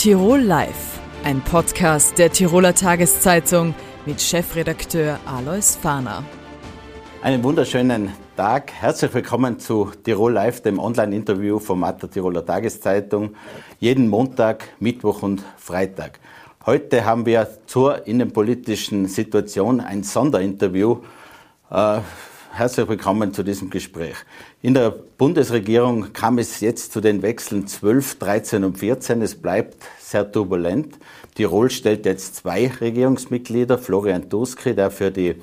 Tirol Live, ein Podcast der Tiroler Tageszeitung mit Chefredakteur Alois Fahner. Einen wunderschönen Tag. Herzlich willkommen zu Tirol Live, dem Online-Interview-Format der Tiroler Tageszeitung. Jeden Montag, Mittwoch und Freitag. Heute haben wir zur innenpolitischen Situation ein Sonderinterview. Äh, herzlich willkommen zu diesem Gespräch. In der Bundesregierung kam es jetzt zu den Wechseln 12, 13 und 14. Es bleibt sehr turbulent. Tirol stellt jetzt zwei Regierungsmitglieder, Florian Tuskri, der für die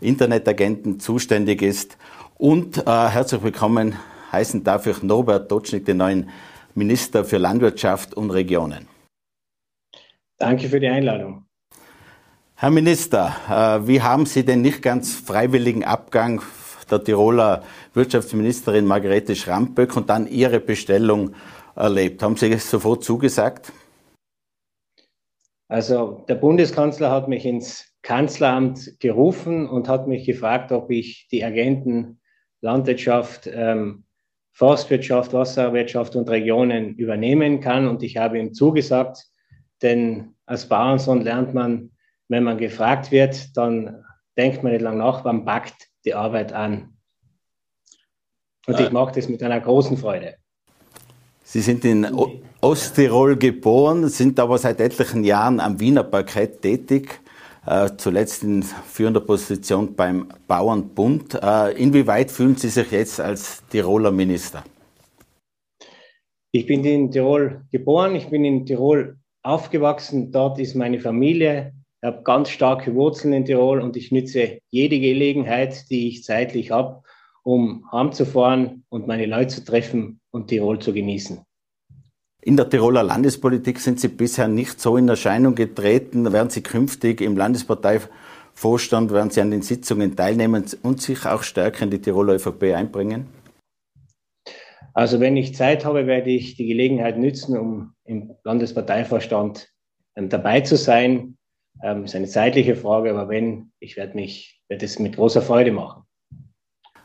Internetagenten zuständig ist. Und äh, herzlich willkommen heißen darf ich Norbert Dotschnik, den neuen Minister für Landwirtschaft und Regionen. Danke für die Einladung. Herr Minister, äh, wie haben Sie den nicht ganz freiwilligen Abgang der Tiroler Wirtschaftsministerin Margarete Schrampöck und dann Ihre Bestellung erlebt? Haben Sie sofort zugesagt? Also der Bundeskanzler hat mich ins Kanzleramt gerufen und hat mich gefragt, ob ich die Agenten Landwirtschaft, ähm, Forstwirtschaft, Wasserwirtschaft und Regionen übernehmen kann. Und ich habe ihm zugesagt, denn als Bauernsohn lernt man, wenn man gefragt wird, dann denkt man nicht lange nach, man packt die Arbeit an. Und ich äh. mache das mit einer großen Freude. Sie sind in Osttirol geboren, sind aber seit etlichen Jahren am Wiener Parkett tätig, äh, zuletzt in führender Position beim Bauernbund. Äh, inwieweit fühlen Sie sich jetzt als Tiroler Minister? Ich bin in Tirol geboren, ich bin in Tirol aufgewachsen, dort ist meine Familie. Ich habe ganz starke Wurzeln in Tirol und ich nütze jede Gelegenheit, die ich zeitlich habe, um heimzufahren und meine Leute zu treffen und Tirol zu genießen. In der Tiroler Landespolitik sind Sie bisher nicht so in Erscheinung getreten. Werden Sie künftig im Landesparteivorstand, werden Sie an den Sitzungen teilnehmen und sich auch stärker in die Tiroler ÖVP einbringen? Also wenn ich Zeit habe, werde ich die Gelegenheit nützen, um im Landesparteivorstand ähm, dabei zu sein. Ähm, ist eine zeitliche Frage, aber wenn, ich werde mich, werde es mit großer Freude machen.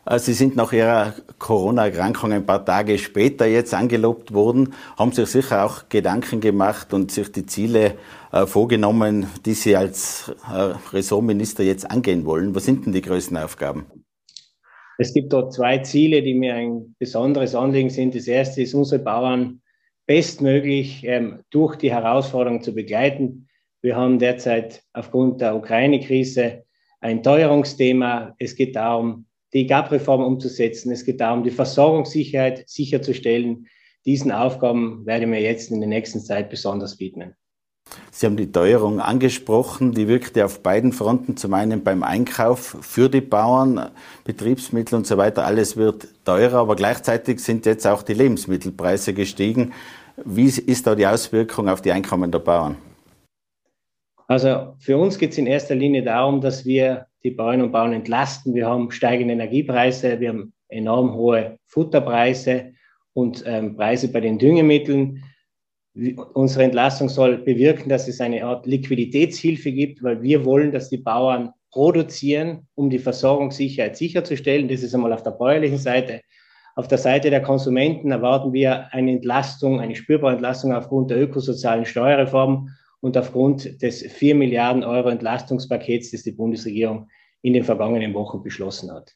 Äh, Sie sind nach Ihrer Corona-Erkrankung ein paar Tage später jetzt angelobt worden, haben sich sicher auch Gedanken gemacht und sich die Ziele äh, vorgenommen, die Sie als äh, Ressortminister jetzt angehen wollen. Was sind denn die größten Aufgaben? Es gibt dort zwei Ziele, die mir ein besonderes Anliegen sind. Das erste ist, unsere Bauern bestmöglich ähm, durch die Herausforderungen zu begleiten. Wir haben derzeit aufgrund der Ukraine-Krise ein Teuerungsthema. Es geht darum, die GAP-Reform umzusetzen. Es geht darum, die Versorgungssicherheit sicherzustellen. Diesen Aufgaben werde ich mir jetzt in der nächsten Zeit besonders widmen. Sie haben die Teuerung angesprochen, die wirkte auf beiden Fronten. Zum einen beim Einkauf für die Bauern, Betriebsmittel und so weiter. Alles wird teurer, aber gleichzeitig sind jetzt auch die Lebensmittelpreise gestiegen. Wie ist da die Auswirkung auf die Einkommen der Bauern? Also für uns geht es in erster Linie darum, dass wir die Bauern und Bauern entlasten. Wir haben steigende Energiepreise, wir haben enorm hohe Futterpreise und ähm, Preise bei den Düngemitteln. Unsere Entlastung soll bewirken, dass es eine Art Liquiditätshilfe gibt, weil wir wollen, dass die Bauern produzieren, um die Versorgungssicherheit sicherzustellen. Das ist einmal auf der bäuerlichen Seite. Auf der Seite der Konsumenten erwarten wir eine Entlastung, eine spürbare Entlastung aufgrund der ökosozialen Steuerreform und aufgrund des 4 Milliarden Euro Entlastungspakets, das die Bundesregierung in den vergangenen Wochen beschlossen hat.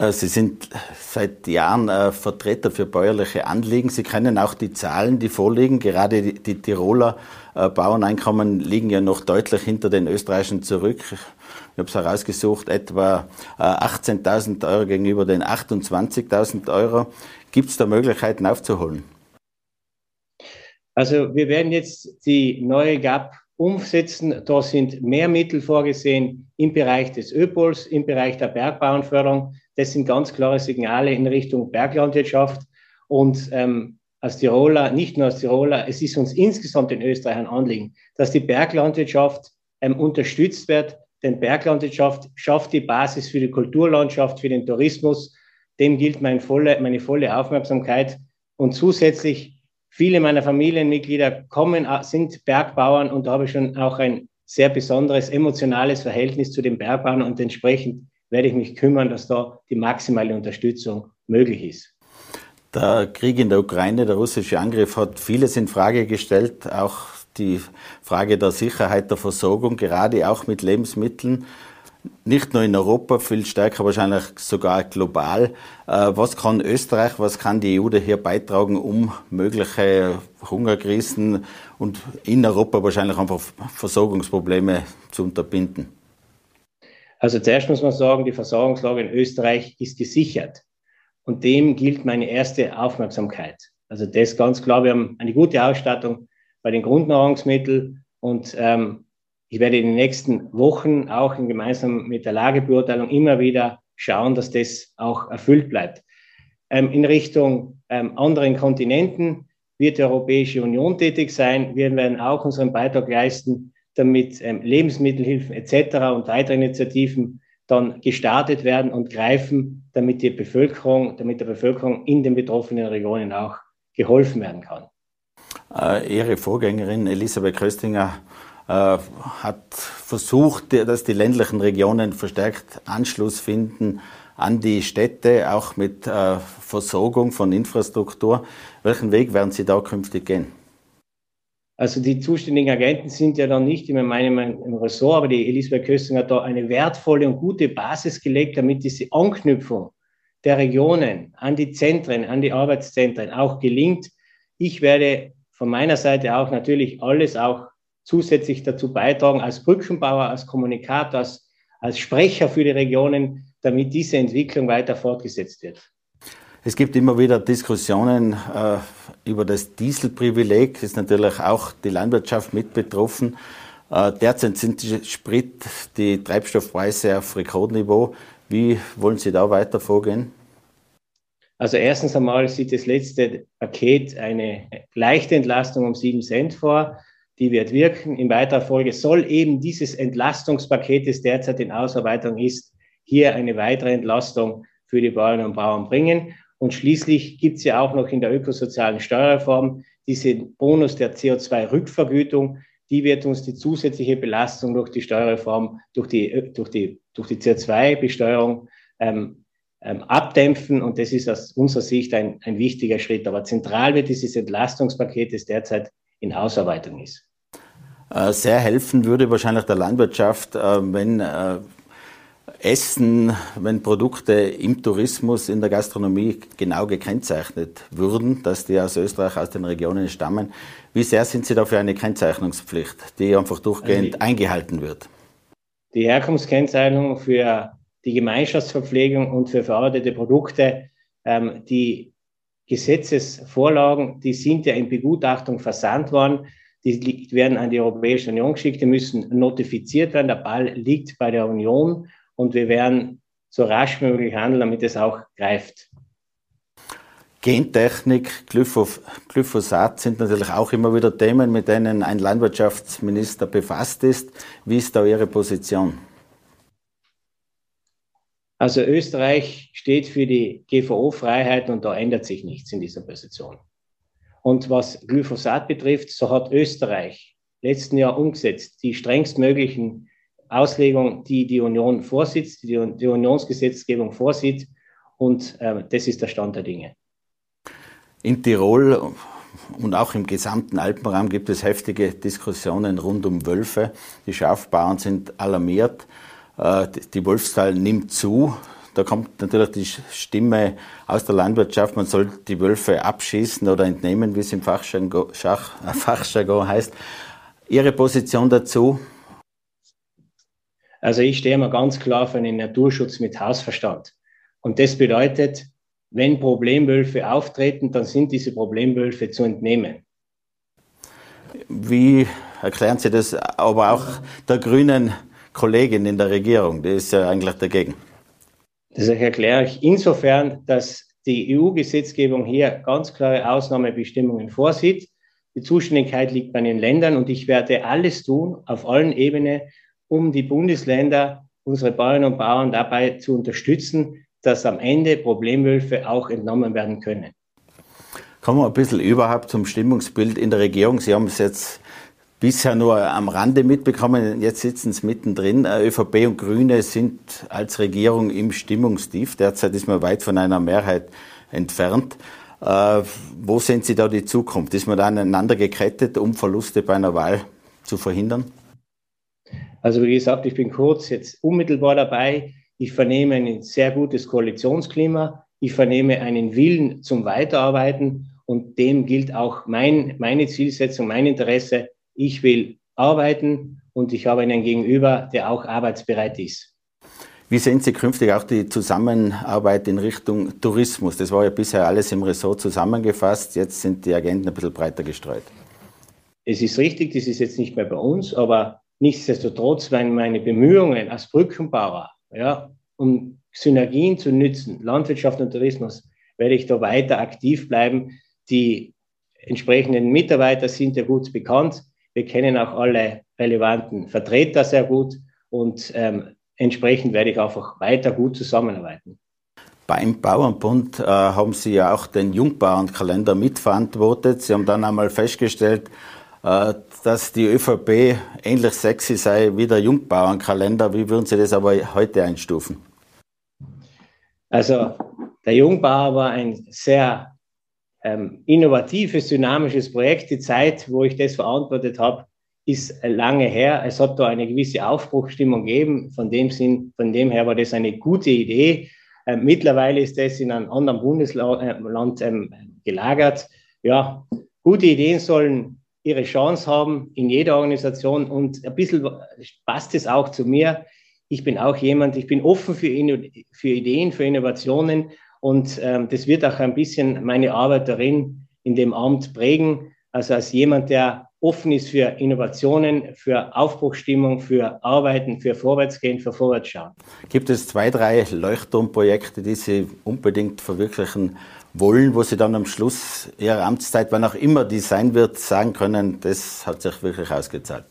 Äh, Sie sind seit Jahren äh, Vertreter für bäuerliche Anliegen. Sie kennen auch die Zahlen, die vorliegen. Gerade die, die Tiroler äh, Bauerneinkommen liegen ja noch deutlich hinter den österreichischen zurück. Ich habe es herausgesucht, etwa 18.000 Euro gegenüber den 28.000 Euro. Gibt es da Möglichkeiten aufzuholen? Also wir werden jetzt die neue GAP umsetzen. Da sind mehr Mittel vorgesehen im Bereich des ÖPOLs, im Bereich der Bergbauernförderung. Das sind ganz klare Signale in Richtung Berglandwirtschaft. Und ähm, als Tiroler, nicht nur als Tiroler, es ist uns insgesamt in Österreich ein Anliegen, dass die Berglandwirtschaft ähm, unterstützt wird. Denn Berglandwirtschaft schafft die Basis für die Kulturlandschaft, für den Tourismus. Dem gilt meine volle, meine volle Aufmerksamkeit. Und zusätzlich Viele meiner Familienmitglieder kommen, sind Bergbauern und da habe ich schon auch ein sehr besonderes emotionales Verhältnis zu den Bergbauern und entsprechend werde ich mich kümmern, dass da die maximale Unterstützung möglich ist. Der Krieg in der Ukraine, der russische Angriff hat vieles in Frage gestellt, auch die Frage der Sicherheit der Versorgung, gerade auch mit Lebensmitteln. Nicht nur in Europa, viel stärker wahrscheinlich sogar global. Äh, was kann Österreich, was kann die EU daher beitragen, um mögliche Hungerkrisen und in Europa wahrscheinlich einfach Versorgungsprobleme zu unterbinden? Also zuerst muss man sagen, die Versorgungslage in Österreich ist gesichert. Und dem gilt meine erste Aufmerksamkeit. Also das ganz klar, wir haben eine gute Ausstattung bei den Grundnahrungsmitteln und ähm, ich werde in den nächsten Wochen auch in gemeinsam mit der Lagebeurteilung immer wieder schauen, dass das auch erfüllt bleibt. Ähm, in Richtung ähm, anderen Kontinenten wird die Europäische Union tätig sein. Wir werden auch unseren Beitrag leisten, damit ähm, Lebensmittelhilfen etc. und weitere Initiativen dann gestartet werden und greifen, damit die Bevölkerung, damit der Bevölkerung in den betroffenen Regionen auch geholfen werden kann. Äh, Ihre Vorgängerin Elisabeth Köstinger hat versucht, dass die ländlichen Regionen verstärkt Anschluss finden an die Städte, auch mit äh, Versorgung von Infrastruktur. Welchen Weg werden Sie da künftig gehen? Also die zuständigen Agenten sind ja dann nicht in meinem im Ressort, aber die Elisabeth Köstinger hat da eine wertvolle und gute Basis gelegt, damit diese Anknüpfung der Regionen an die Zentren, an die Arbeitszentren auch gelingt. Ich werde von meiner Seite auch natürlich alles auch zusätzlich dazu beitragen, als Brückenbauer, als Kommunikator, als, als Sprecher für die Regionen, damit diese Entwicklung weiter fortgesetzt wird. Es gibt immer wieder Diskussionen äh, über das Dieselprivileg. Ist natürlich auch die Landwirtschaft mit betroffen. Äh, derzeit sind die Sprit, die Treibstoffpreise auf Rekordniveau. Wie wollen Sie da weiter vorgehen? Also erstens einmal sieht das letzte Paket eine leichte Entlastung um 7 Cent vor. Die wird wirken. In weiterer Folge soll eben dieses Entlastungspaket, das derzeit in Ausarbeitung ist, hier eine weitere Entlastung für die Bauern und Bauern bringen. Und schließlich gibt es ja auch noch in der ökosozialen Steuerreform diesen Bonus der CO2-Rückvergütung. Die wird uns die zusätzliche Belastung durch die Steuerreform, durch die, durch die, durch die CO2-Besteuerung ähm, ähm, abdämpfen. Und das ist aus unserer Sicht ein, ein wichtiger Schritt. Aber zentral wird dieses Entlastungspaket, das derzeit in Ausarbeitung ist. Äh, sehr helfen würde wahrscheinlich der Landwirtschaft, äh, wenn äh, Essen, wenn Produkte im Tourismus, in der Gastronomie genau gekennzeichnet würden, dass die aus Österreich, aus den Regionen stammen. Wie sehr sind Sie dafür eine Kennzeichnungspflicht, die einfach durchgehend also eingehalten wird? Die Herkunftskennzeichnung für die Gemeinschaftsverpflegung und für verarbeitete Produkte, ähm, die Gesetzesvorlagen, die sind ja in Begutachtung versandt worden. Die werden an die Europäische Union geschickt, die müssen notifiziert werden. Der Ball liegt bei der Union und wir werden so rasch wie möglich handeln, damit es auch greift. Gentechnik, Glyphosat sind natürlich auch immer wieder Themen, mit denen ein Landwirtschaftsminister befasst ist. Wie ist da Ihre Position? Also Österreich steht für die GVO-Freiheit und da ändert sich nichts in dieser Position. Und was Glyphosat betrifft, so hat Österreich letzten Jahr umgesetzt die strengstmöglichen Auslegung, die die Union vorsieht, die die Unionsgesetzgebung vorsieht. Und äh, das ist der Stand der Dinge. In Tirol und auch im gesamten Alpenraum gibt es heftige Diskussionen rund um Wölfe. Die Schafbauern sind alarmiert. Äh, die Wolfszahl nimmt zu. Da kommt natürlich die Stimme aus der Landwirtschaft, man soll die Wölfe abschießen oder entnehmen, wie es im Fachjargon, Fachjargon heißt. Ihre Position dazu? Also ich stehe mal ganz klar für einen Naturschutz mit Hausverstand. Und das bedeutet, wenn Problemwölfe auftreten, dann sind diese Problemwölfe zu entnehmen. Wie erklären Sie das aber auch der grünen Kollegin in der Regierung? Die ist ja eigentlich dagegen. Das erkläre ich insofern, dass die EU-Gesetzgebung hier ganz klare Ausnahmebestimmungen vorsieht. Die Zuständigkeit liegt bei den Ländern und ich werde alles tun, auf allen Ebenen, um die Bundesländer, unsere Bauern und Bauern dabei zu unterstützen, dass am Ende Problemwölfe auch entnommen werden können. Kommen wir ein bisschen überhaupt zum Stimmungsbild in der Regierung. Sie haben es jetzt bisher nur am Rande mitbekommen, jetzt sitzen Sie mittendrin. Äh, ÖVP und Grüne sind als Regierung im Stimmungstief. Derzeit ist man weit von einer Mehrheit entfernt. Äh, wo sehen Sie da die Zukunft? Ist man da aneinander gekettet, um Verluste bei einer Wahl zu verhindern? Also wie gesagt, ich bin kurz jetzt unmittelbar dabei. Ich vernehme ein sehr gutes Koalitionsklima. Ich vernehme einen Willen zum Weiterarbeiten und dem gilt auch mein, meine Zielsetzung, mein Interesse. Ich will arbeiten und ich habe einen Gegenüber, der auch arbeitsbereit ist. Wie sehen Sie künftig auch die Zusammenarbeit in Richtung Tourismus? Das war ja bisher alles im Ressort zusammengefasst. Jetzt sind die Agenten ein bisschen breiter gestreut. Es ist richtig, das ist jetzt nicht mehr bei uns, aber nichtsdestotrotz, wenn meine Bemühungen als Brückenbauer, ja, um Synergien zu nützen, Landwirtschaft und Tourismus, werde ich da weiter aktiv bleiben. Die entsprechenden Mitarbeiter sind ja gut bekannt. Wir kennen auch alle relevanten Vertreter sehr gut und ähm, entsprechend werde ich einfach weiter gut zusammenarbeiten. Beim Bauernbund äh, haben Sie ja auch den Jungbauernkalender mitverantwortet. Sie haben dann einmal festgestellt, äh, dass die ÖVP ähnlich sexy sei wie der Jungbauernkalender. Wie würden Sie das aber heute einstufen? Also der Jungbauer war ein sehr ähm, innovatives, dynamisches Projekt. Die Zeit, wo ich das verantwortet habe, ist lange her. Es hat da eine gewisse Aufbruchstimmung gegeben. Von dem, Sinn, von dem her war das eine gute Idee. Äh, mittlerweile ist das in einem anderen Bundesland ähm, gelagert. Ja, gute Ideen sollen ihre Chance haben in jeder Organisation und ein bisschen passt es auch zu mir. Ich bin auch jemand, ich bin offen für, für Ideen, für Innovationen und ähm, das wird auch ein bisschen meine Arbeit darin in dem Amt prägen. Also als jemand, der offen ist für Innovationen, für Aufbruchstimmung, für Arbeiten, für Vorwärtsgehen, für Vorwärtsschauen. Gibt es zwei, drei Leuchtturmprojekte, die Sie unbedingt verwirklichen wollen, wo Sie dann am Schluss Ihrer Amtszeit, wann auch immer die sein wird, sagen können, das hat sich wirklich ausgezahlt?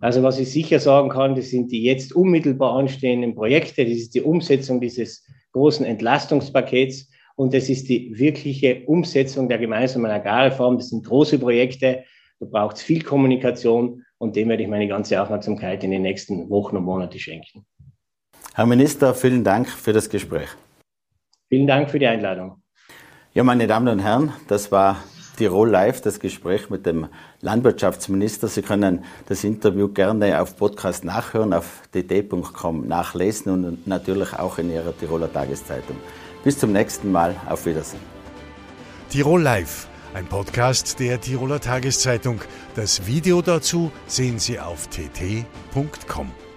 Also was ich sicher sagen kann, das sind die jetzt unmittelbar anstehenden Projekte. Das ist die Umsetzung dieses großen Entlastungspakets und das ist die wirkliche Umsetzung der gemeinsamen Agrarreform. Das sind große Projekte. Da braucht es viel Kommunikation und dem werde ich meine ganze Aufmerksamkeit in den nächsten Wochen und Monaten schenken. Herr Minister, vielen Dank für das Gespräch. Vielen Dank für die Einladung. Ja, meine Damen und Herren, das war Tirol Live, das Gespräch mit dem Landwirtschaftsminister. Sie können das Interview gerne auf Podcast nachhören, auf dd.com nachlesen und natürlich auch in Ihrer Tiroler Tageszeitung. Bis zum nächsten Mal. Auf Wiedersehen. Tirol Live ein Podcast der Tiroler Tageszeitung. Das Video dazu sehen Sie auf tt.com.